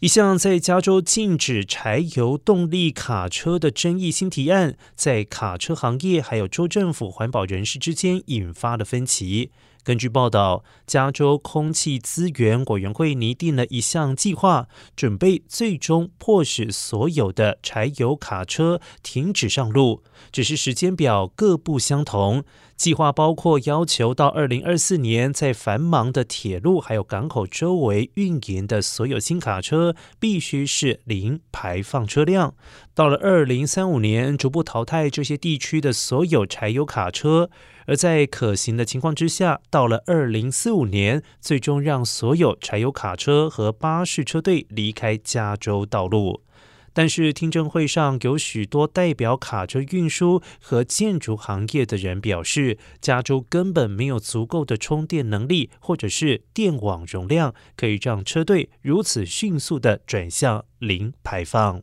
一项在加州禁止柴油动力卡车的争议新提案，在卡车行业还有州政府环保人士之间引发了分歧。根据报道，加州空气资源委员会拟定了一项计划，准备最终迫使所有的柴油卡车停止上路，只是时间表各不相同。计划包括要求到二零二四年，在繁忙的铁路还有港口周围运营的所有新卡车必须是零排放车辆；到了二零三五年，逐步淘汰这些地区的所有柴油卡车；而在可行的情况之下，到了二零四五年，最终让所有柴油卡车和巴士车队离开加州道路。但是听证会上有许多代表卡车运输和建筑行业的人表示，加州根本没有足够的充电能力，或者是电网容量，可以让车队如此迅速的转向零排放。